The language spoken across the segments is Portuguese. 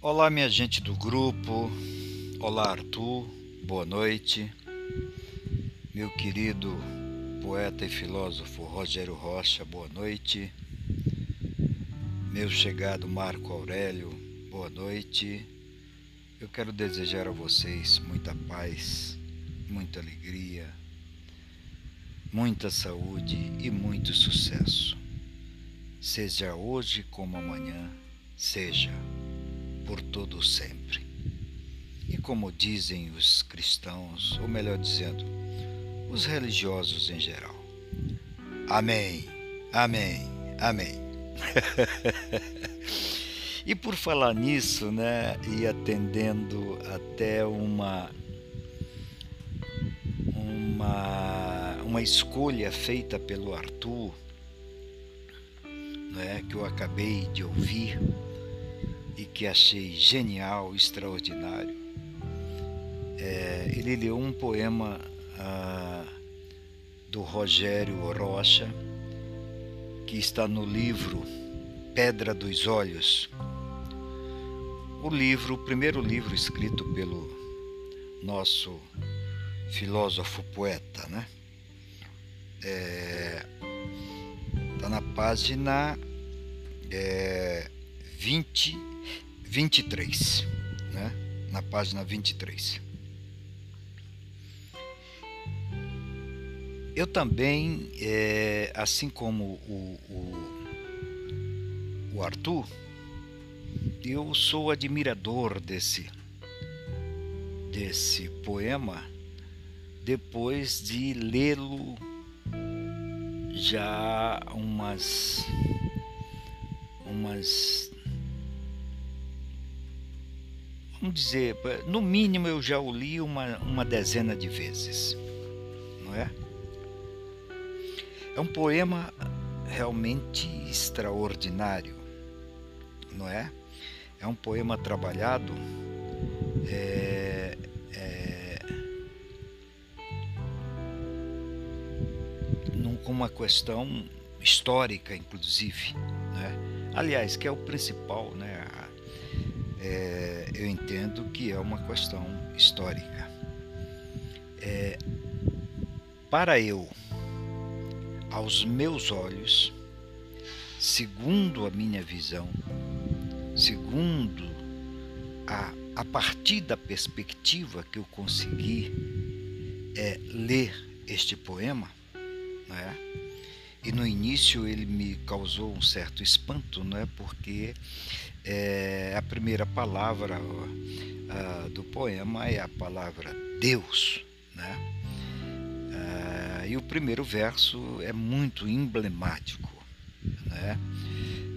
Olá, minha gente do grupo. Olá, Arthur. Boa noite. Meu querido poeta e filósofo Rogério Rocha, boa noite. Meu chegado Marco Aurélio, boa noite. Eu quero desejar a vocês muita paz, muita alegria, muita saúde e muito sucesso. Seja hoje como amanhã, seja por todo sempre. E como dizem os cristãos, ou melhor dizendo, os religiosos em geral. Amém, amém, amém. e por falar nisso, né, e atendendo até uma uma uma escolha feita pelo Arthur, né, que eu acabei de ouvir, e que achei genial, extraordinário. É, ele leu um poema ah, do Rogério Rocha, que está no livro Pedra dos Olhos. O livro, o primeiro livro escrito pelo nosso filósofo poeta, né? Está é, tá na página é, 20 23, né? na página 23. Eu também, é, assim como o, o, o Arthur, eu sou admirador desse, desse poema depois de lê-lo já umas umas vamos dizer, no mínimo eu já o li uma, uma dezena de vezes, não é? É um poema realmente extraordinário, não é? É um poema trabalhado é, é, com uma questão histórica, inclusive, né? Aliás, que é o principal, né? É, eu entendo que é uma questão histórica. É, para eu, aos meus olhos, segundo a minha visão, segundo a, a partir da perspectiva que eu consegui é, ler este poema, né? E no início ele me causou um certo espanto, não é? Porque é, a primeira palavra uh, do poema é a palavra Deus, né? Uh, e o primeiro verso é muito emblemático, né?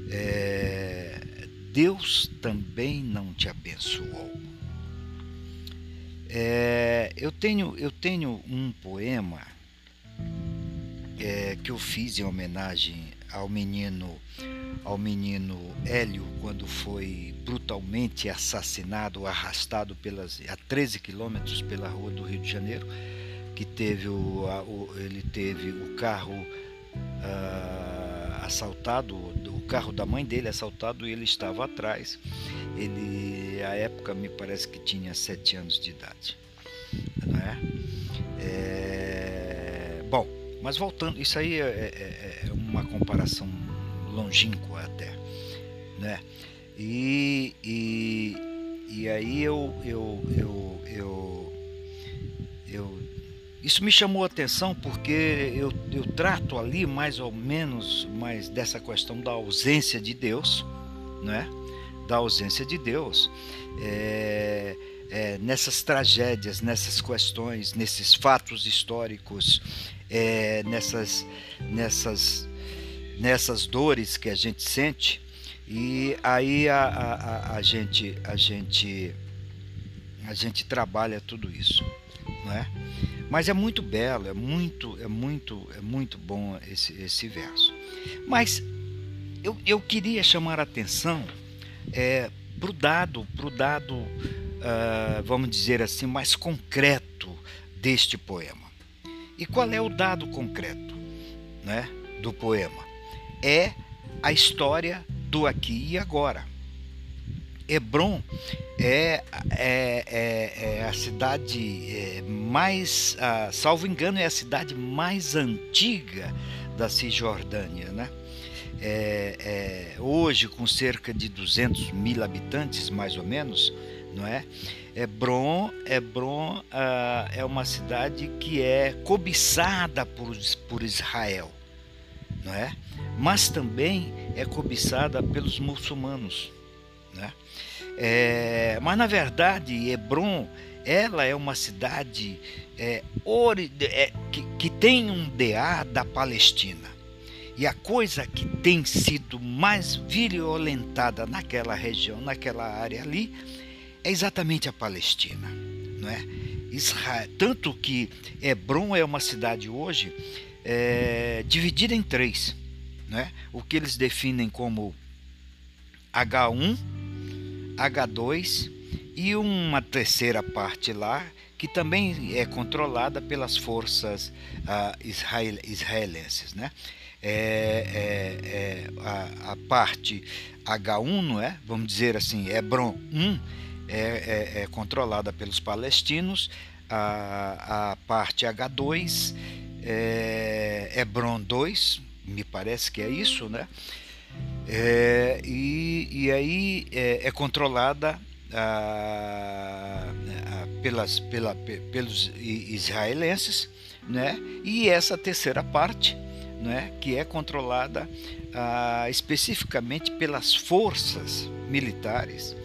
É, Deus também não te abençoou. É, eu tenho eu tenho um poema é, que eu fiz em homenagem ao menino ao menino Hélio quando foi brutalmente assassinado, arrastado pelas, a 13 quilômetros pela rua do Rio de Janeiro, que teve o, a, o ele teve o carro uh, assaltado, o carro da mãe dele assaltado e ele estava atrás. Ele, à época, me parece que tinha sete anos de idade. Não é? é bom, mas voltando, isso aí é, é, é uma comparação longínqua até, né? E, e, e aí eu, eu, eu, eu, eu, isso me chamou a atenção porque eu, eu trato ali mais ou menos mais dessa questão da ausência de Deus, né? Da ausência de Deus. É, é, nessas tragédias, nessas questões, nesses fatos históricos, é, nessas, nessas nessas dores que a gente sente e aí a, a, a, gente a gente a gente trabalha tudo isso, não é? Mas é muito belo, é muito é muito é muito bom esse, esse verso. Mas eu, eu queria chamar a atenção é, para o dado, dado uh, vamos dizer assim, mais concreto deste poema. E qual é o dado concreto né, do poema? é a história do aqui e agora. Hebron é, é, é, é a cidade é, mais, salvo engano, é a cidade mais antiga da Cisjordânia, né? É, é, hoje com cerca de 200 mil habitantes, mais ou menos, não é? Hebron, Hebron ah, é uma cidade que é cobiçada por, por Israel, não é? Mas também é cobiçada pelos muçulmanos, né? É, mas na verdade, Hebron, ela é uma cidade é, ori, é, que, que tem um DA da Palestina. E a coisa que tem sido mais violentada naquela região, naquela área ali, é exatamente a Palestina, não é? Israel, tanto que Hebron é uma cidade hoje é, dividida em três, né? O que eles definem como H1, H2 e uma terceira parte lá que também é controlada pelas forças uh, israel, israelenses, né? É, é, é a, a, parte H1, não é? Vamos dizer assim, Hebron 1 é, é, é controlada pelos palestinos, a, a parte H2 é Hebron 2, me parece que é isso, né? É, e, e aí é, é controlada a, a, pelas, pela, pelos israelenses, né? E essa terceira parte, né? Que é controlada a, especificamente pelas forças militares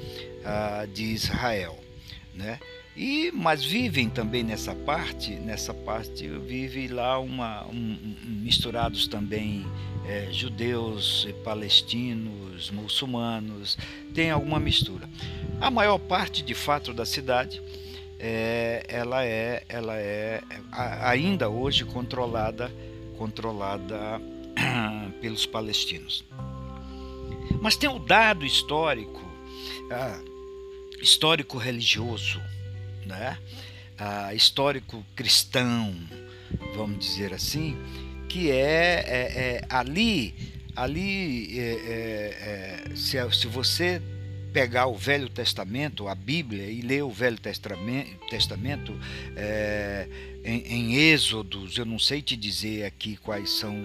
de Israel, né? E, mas vivem também nessa parte, nessa parte vive lá uma, um, misturados também é, judeus, palestinos, muçulmanos, tem alguma mistura. A maior parte, de fato, da cidade, é, ela é, ela é ainda hoje controlada, controlada pelos palestinos. Mas tem o dado histórico, ah, histórico religioso né? Ah, histórico cristão, vamos dizer assim, que é, é, é ali, ali é, é, é, se, se você pegar o Velho Testamento, a Bíblia, e ler o Velho Testamento, é, em, em, Êxodos, eu não sei te dizer aqui quais são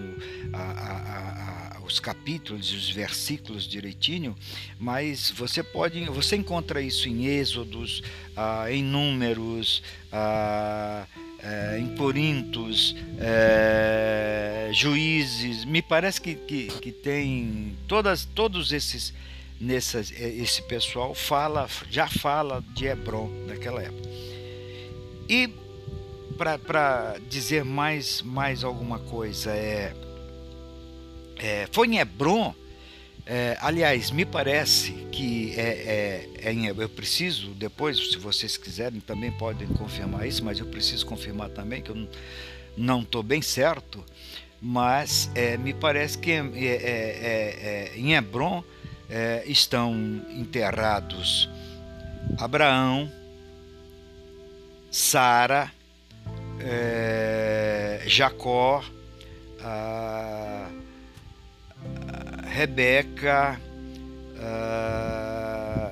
a, a, a, os capítulos e os versículos direitinho, mas você pode, você encontra isso em Êxodos, ah, em Números, ah, é, em Corintos, é, Juízes, me parece que, que, que tem todas, todos esses nessas, é, esse pessoal fala, já fala de Hebron naquela época. E para dizer mais, mais alguma coisa, é, é, foi em Hebron, é, aliás, me parece que é, é, é em, eu preciso, depois, se vocês quiserem, também podem confirmar isso, mas eu preciso confirmar também, que eu não estou bem certo, mas é, me parece que em Hebron estão enterrados Abraão, Sara, é, Jacó, a Rebeca, a,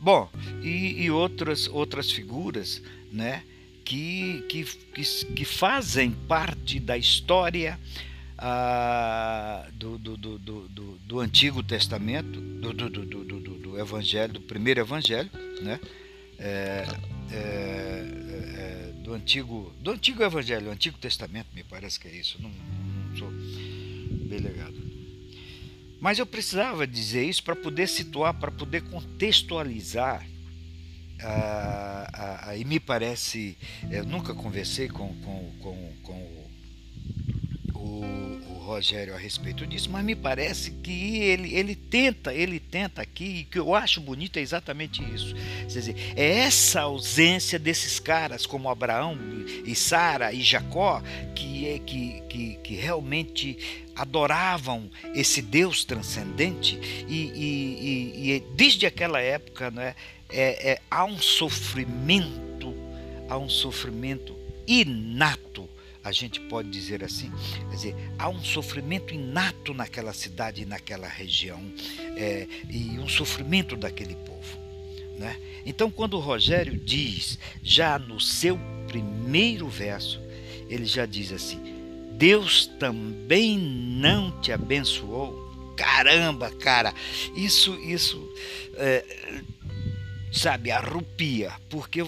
bom, e, e, outras, outras figuras né, que, que, que, que fazem parte da história ah, do, do, do, do, do, Antigo Testamento, do, do, do, do, do, Evangelho, do primeiro Evangelho, né? É, é, é, do antigo do antigo Evangelho, do Antigo Testamento, me parece que é isso. Não, não sou delegado. Mas eu precisava dizer isso para poder situar, para poder contextualizar. Ah, ah, e me parece, eu nunca conversei com, com, com, com o, o, Rogério a respeito disso, mas me parece que ele, ele tenta, ele tenta aqui, e que eu acho bonito é exatamente isso. Quer dizer, é essa ausência desses caras como Abraão e Sara e Jacó que, é, que, que, que realmente adoravam esse Deus transcendente e, e, e, e desde aquela época né, é, é, há um sofrimento, há um sofrimento inato a gente pode dizer assim, quer dizer, há um sofrimento inato naquela cidade e naquela região, é, e um sofrimento daquele povo. Né? Então, quando Rogério diz, já no seu primeiro verso, ele já diz assim: Deus também não te abençoou. Caramba, cara, isso, isso, é, sabe, arrupia, porque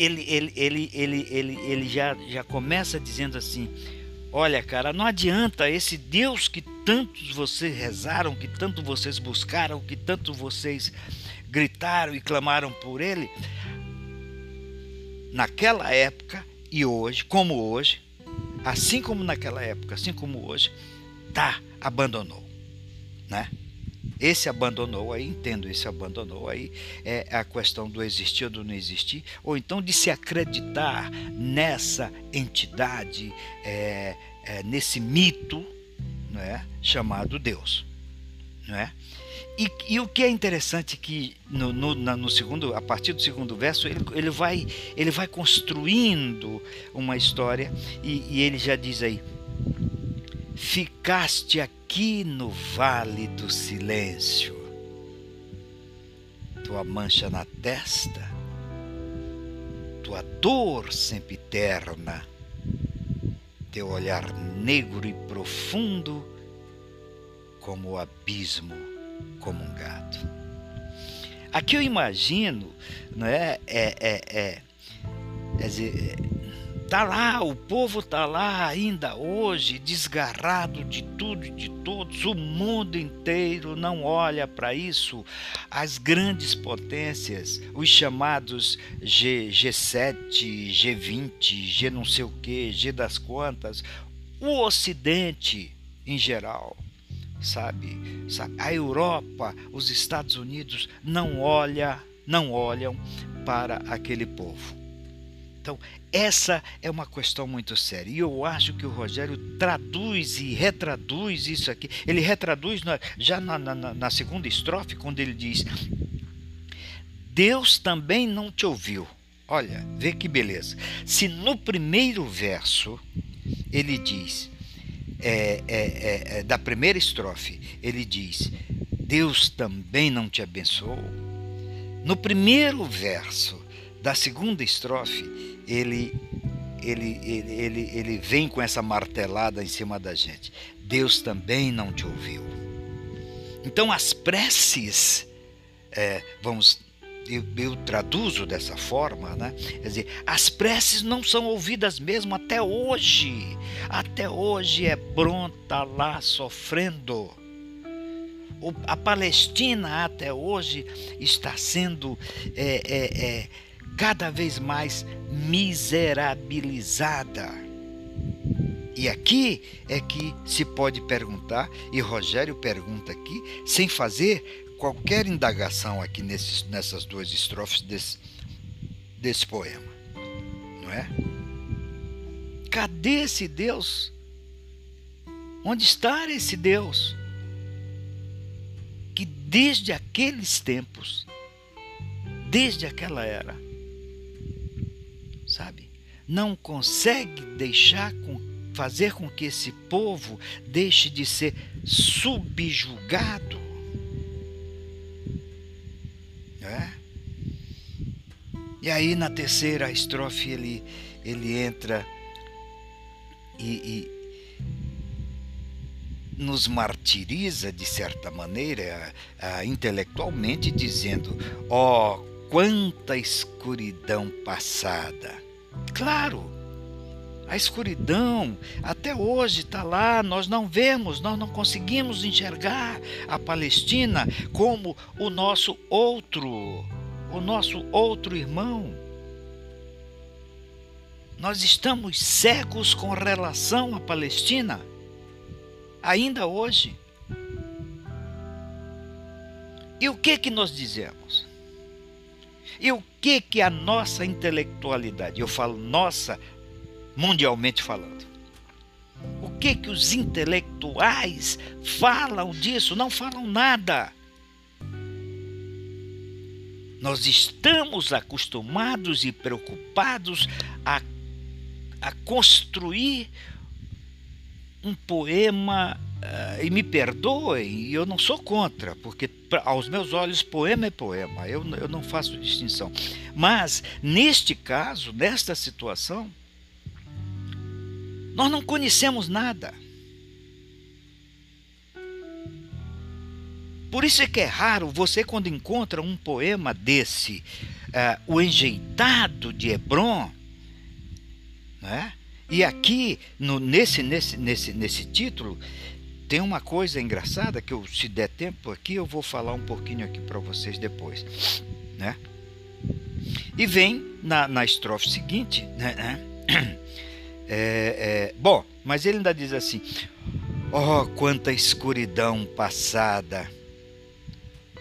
ele, ele, ele, ele, ele, ele já, já começa dizendo assim: Olha, cara, não adianta esse Deus que tantos vocês rezaram, que tanto vocês buscaram, que tanto vocês gritaram e clamaram por ele. Naquela época e hoje, como hoje, assim como naquela época, assim como hoje, tá, abandonou, né? Esse abandonou aí, entendo, esse abandonou aí é a questão do existir ou do não existir, ou então de se acreditar nessa entidade, é, é, nesse mito, não é, chamado Deus, não é? E, e, o que é interessante que no, no, no, segundo, a partir do segundo verso, ele, ele, vai, ele vai construindo uma história e, e ele já diz aí: Ficaste aqui no vale do silêncio, tua mancha na testa, tua dor sempre terna, teu olhar negro e profundo como o abismo como um gato. Aqui eu imagino, não é, é, é, é, é tá lá, o povo tá lá ainda hoje, desgarrado de tudo e de todos, o mundo inteiro não olha para isso. As grandes potências, os chamados G, G7, G20, G não sei o que, G das quantas, o Ocidente em geral sabe? sabe? A Europa, os Estados Unidos não olha, não olham para aquele povo. Então, essa é uma questão muito séria. E eu acho que o Rogério traduz e retraduz isso aqui. Ele retraduz já na, na, na segunda estrofe, quando ele diz: Deus também não te ouviu. Olha, vê que beleza. Se no primeiro verso ele diz: é, é, é, é, da primeira estrofe, ele diz: Deus também não te abençoou. No primeiro verso da segunda estrofe, ele, ele, ele, ele, ele vem com essa martelada em cima da gente: Deus também não te ouviu. Então, as preces, é, vamos eu, eu, traduzo dessa forma, né? Quer dizer, as preces não são ouvidas mesmo até hoje. Até hoje é pronta lá sofrendo. O, a Palestina até hoje está sendo é, é, é, cada vez mais miserabilizada. E aqui é que se pode perguntar, e Rogério pergunta aqui, sem fazer qualquer indagação aqui nesses, nessas duas estrofes desse, desse poema, não é? Cadê esse Deus? Onde está esse Deus? Que desde aqueles tempos, desde aquela era, não consegue deixar com, fazer com que esse povo deixe de ser subjugado né? E aí na terceira estrofe ele, ele entra e, e nos martiriza de certa maneira, intelectualmente, dizendo: oh, quanta escuridão passada. Claro, a escuridão até hoje está lá, nós não vemos, nós não conseguimos enxergar a Palestina como o nosso outro, o nosso outro irmão. Nós estamos cegos com relação à Palestina, ainda hoje. E o que que nós dizemos? E o que que a nossa intelectualidade, eu falo nossa mundialmente falando. O que que os intelectuais falam disso? Não falam nada. Nós estamos acostumados e preocupados a, a construir um poema, uh, e me perdoem, eu não sou contra, porque pra, aos meus olhos poema é poema, eu, eu não faço distinção. Mas, neste caso, nesta situação, nós não conhecemos nada. Por isso é que é raro você, quando encontra um poema desse, uh, o enjeitado de Hebron, né? E aqui, no, nesse, nesse, nesse, nesse título, tem uma coisa engraçada que eu, se der tempo aqui, eu vou falar um pouquinho aqui para vocês depois, né? E vem na, na estrofe seguinte, né? né? É, é, bom, mas ele ainda diz assim: Oh, quanta escuridão passada,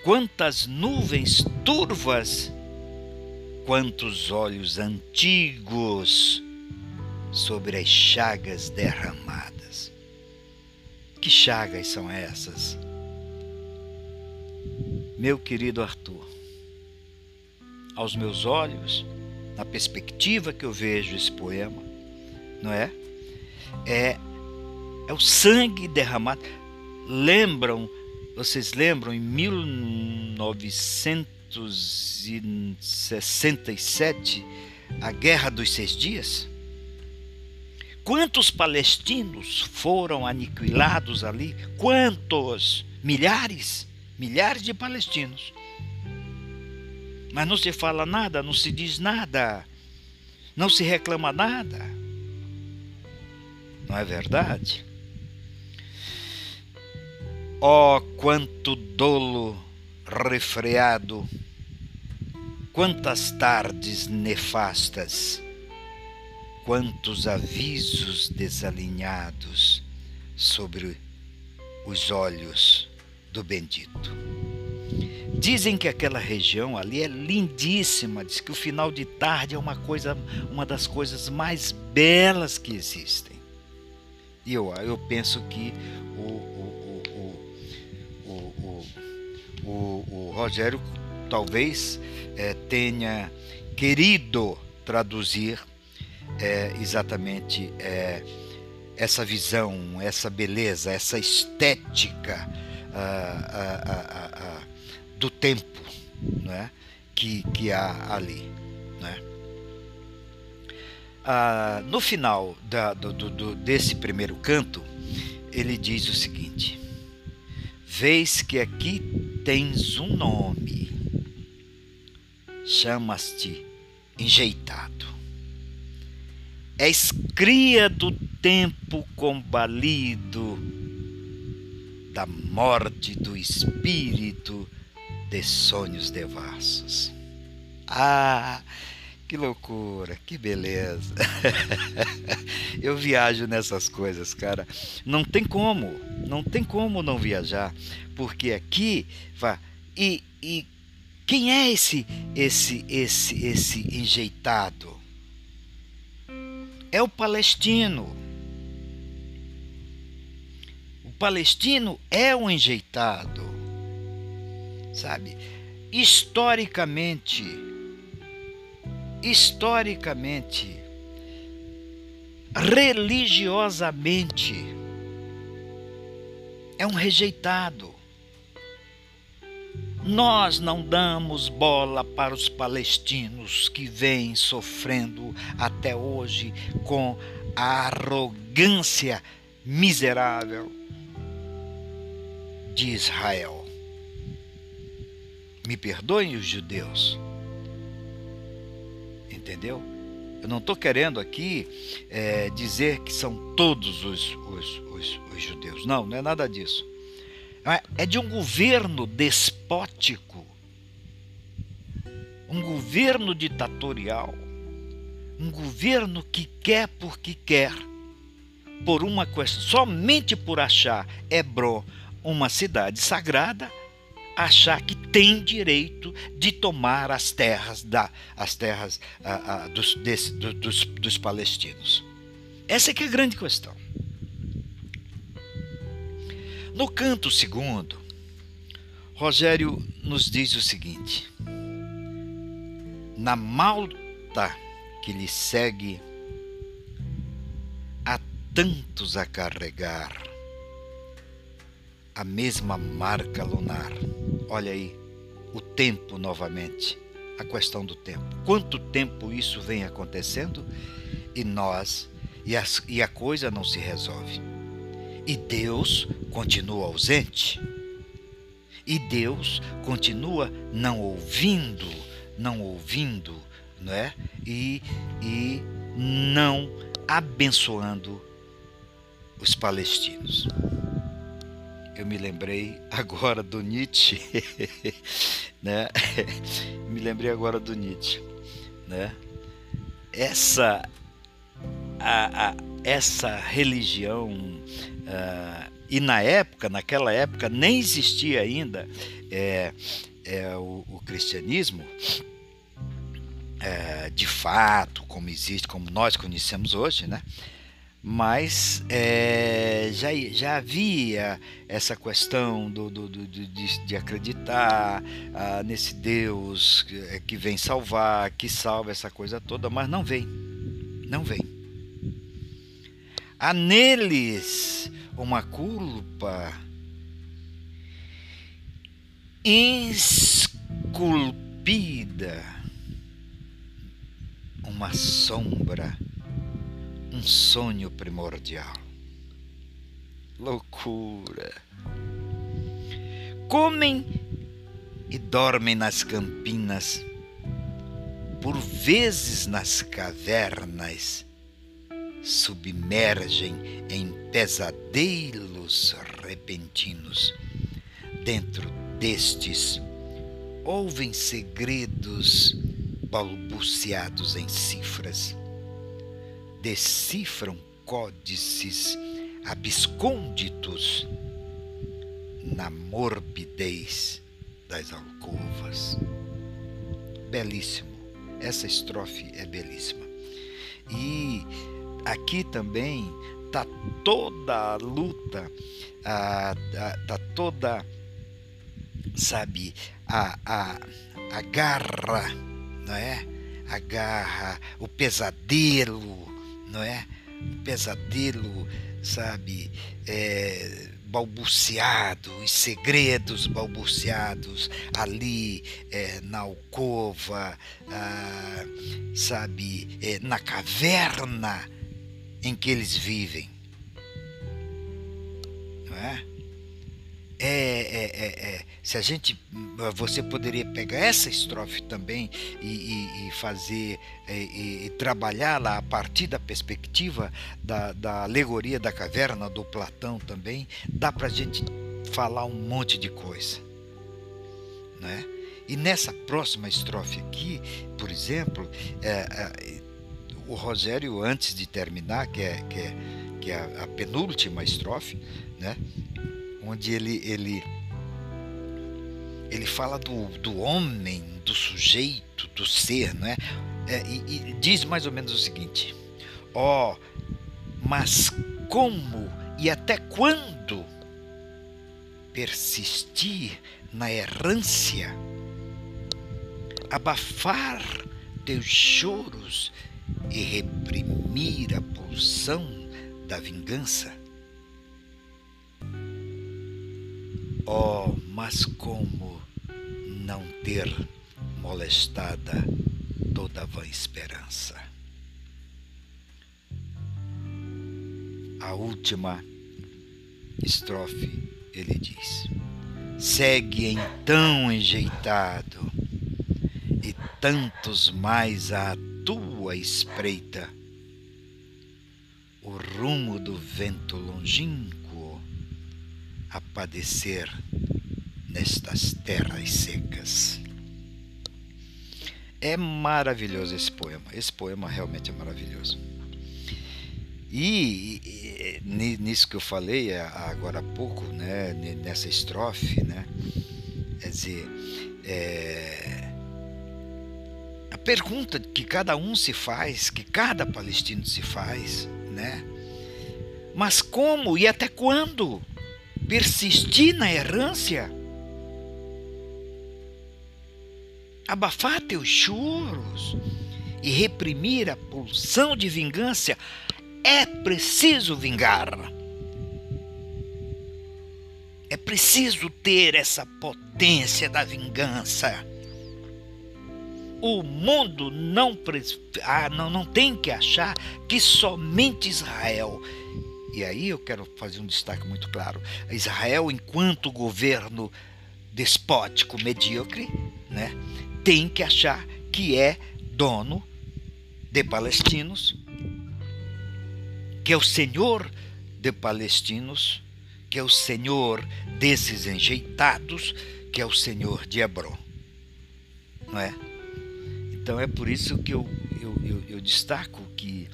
quantas nuvens turvas, quantos olhos antigos sobre as chagas derramadas. Que chagas são essas? Meu querido Arthur, aos meus olhos, na perspectiva que eu vejo esse poema, não é? É, é o sangue derramado. Lembram, vocês lembram, em 1967, a Guerra dos Seis Dias? Quantos palestinos foram aniquilados ali? Quantos? Milhares? Milhares de palestinos. Mas não se fala nada, não se diz nada, não se reclama nada. Não é verdade? Oh, quanto dolo refreado, quantas tardes nefastas quantos avisos desalinhados sobre os olhos do bendito. Dizem que aquela região ali é lindíssima, diz que o final de tarde é uma coisa, uma das coisas mais belas que existem. E eu, eu penso que o, o, o, o, o Rogério talvez é, tenha querido traduzir é exatamente é, essa visão, essa beleza, essa estética do tempo né, que, que há ali. Né? no final da, do, do, desse primeiro canto, ele diz o seguinte: Vês que aqui tens um nome, chamas-te enjeitado És cria do tempo combalido, da morte do espírito de sonhos devassos. Ah, que loucura, que beleza. Eu viajo nessas coisas, cara. Não tem como, não tem como não viajar, porque aqui vá e, e quem é esse esse esse esse enjeitado? É o palestino. O palestino é um enjeitado, sabe? Historicamente, historicamente, religiosamente, é um rejeitado. Nós não damos bola para os palestinos que vêm sofrendo até hoje com a arrogância miserável de Israel. Me perdoem os judeus. Entendeu? Eu não estou querendo aqui é, dizer que são todos os, os, os, os judeus. Não, não é nada disso. É? é de um governo despótico, um governo ditatorial, um governo que quer porque quer, por uma questão, somente por achar Hebron uma cidade sagrada, achar que tem direito de tomar as terras da, as terras dos, desse, do, dos, dos palestinos. Essa é que é a grande questão. No canto segundo, Rogério nos diz o seguinte: Na malta que lhe segue, tantos a carregar a mesma marca lunar. Olha aí, o tempo novamente, a questão do tempo. Quanto tempo isso vem acontecendo e nós, e, as, e a coisa não se resolve. E Deus continua ausente. E Deus continua não ouvindo, não ouvindo, não é? E, e não abençoando os palestinos. Eu me lembrei agora do Nietzsche, né? me lembrei agora do Nietzsche, né? Essa a, a essa religião uh, e na época, naquela época nem existia ainda é, é, o, o cristianismo é, de fato, como existe, como nós conhecemos hoje, né? Mas é, já, já havia essa questão do, do, do de, de, acreditar ah, nesse Deus que, é, que vem salvar, que salva essa coisa toda, mas não vem, não vem. Há neles uma culpa. Esculpida. Uma sombra, um sonho primordial. Loucura. Comem e dormem nas campinas, por vezes nas cavernas, submergem em pesadelos repentinos. Dentro destes, ouvem segredos balbuciados em cifras, decifram códices abscônditos na morbidez das alcovas. Belíssimo, essa estrofe é belíssima. E aqui também está toda a luta, está toda, sabe, a, a, a garra não é? A garra, o pesadelo, não é? O pesadelo, sabe? É, balbuciado, os segredos balbuciados ali é, na alcova, ah, sabe, é, na caverna em que eles vivem. Não é? É, é, é, é, se a gente, você poderia pegar essa estrofe também e, e, e fazer é, e, e trabalhá-la a partir da perspectiva da, da alegoria da caverna do Platão também, dá para a gente falar um monte de coisa, né? E nessa próxima estrofe aqui, por exemplo, é, é, o Rogério antes de terminar, que é, que é, que é a, a penúltima estrofe, né? onde ele, ele, ele fala do, do homem, do sujeito, do ser, né? É, e, e diz mais ou menos o seguinte: ó, oh, mas como e até quando persistir na errância, abafar teus choros e reprimir a pulsão da vingança? Oh, mas como não ter molestada toda a vã esperança? A última estrofe ele diz: Segue então enjeitado, e tantos mais à tua espreita, o rumo do vento longínquo a padecer nestas terras secas. É maravilhoso esse poema. Esse poema realmente é maravilhoso. E, e nisso que eu falei agora há pouco, né, nessa estrofe, né, quer dizer, é, pergunta que cada um se faz, que cada palestino se faz, né? Mas como e até quando? persistir na errância, abafar teus choros e reprimir a pulsão de vingança É preciso vingar. É preciso ter essa potência da vingança. O mundo não, ah, não, não tem que achar que somente Israel. E aí eu quero fazer um destaque muito claro. Israel, enquanto governo despótico medíocre, né, tem que achar que é dono de palestinos, que é o senhor de palestinos, que é o senhor desses enjeitados, que é o senhor de Hebron. Não é? Então é por isso que eu, eu, eu, eu destaco que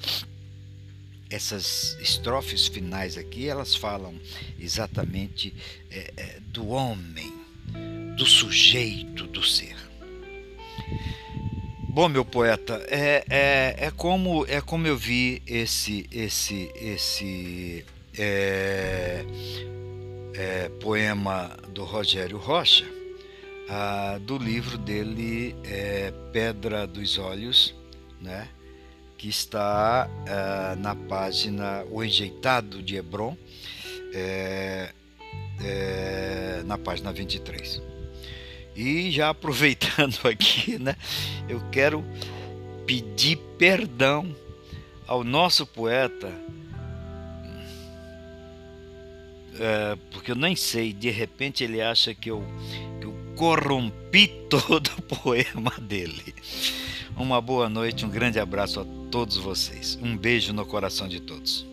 essas estrofes finais aqui elas falam exatamente é, é, do homem, do sujeito do ser. Bom, meu poeta, é, é, é, como, é como eu vi esse, esse, esse é, é, poema do Rogério Rocha ah, do livro dele é, Pedra dos Olhos, né? que está ah, na página O Enjeitado de Hebron, é, é, na página 23. E já aproveitando aqui, né, eu quero pedir perdão ao nosso poeta, é, porque eu nem sei, de repente ele acha que eu, que eu corrompi todo o poema dele. Uma boa noite, um grande abraço a todos vocês. Um beijo no coração de todos.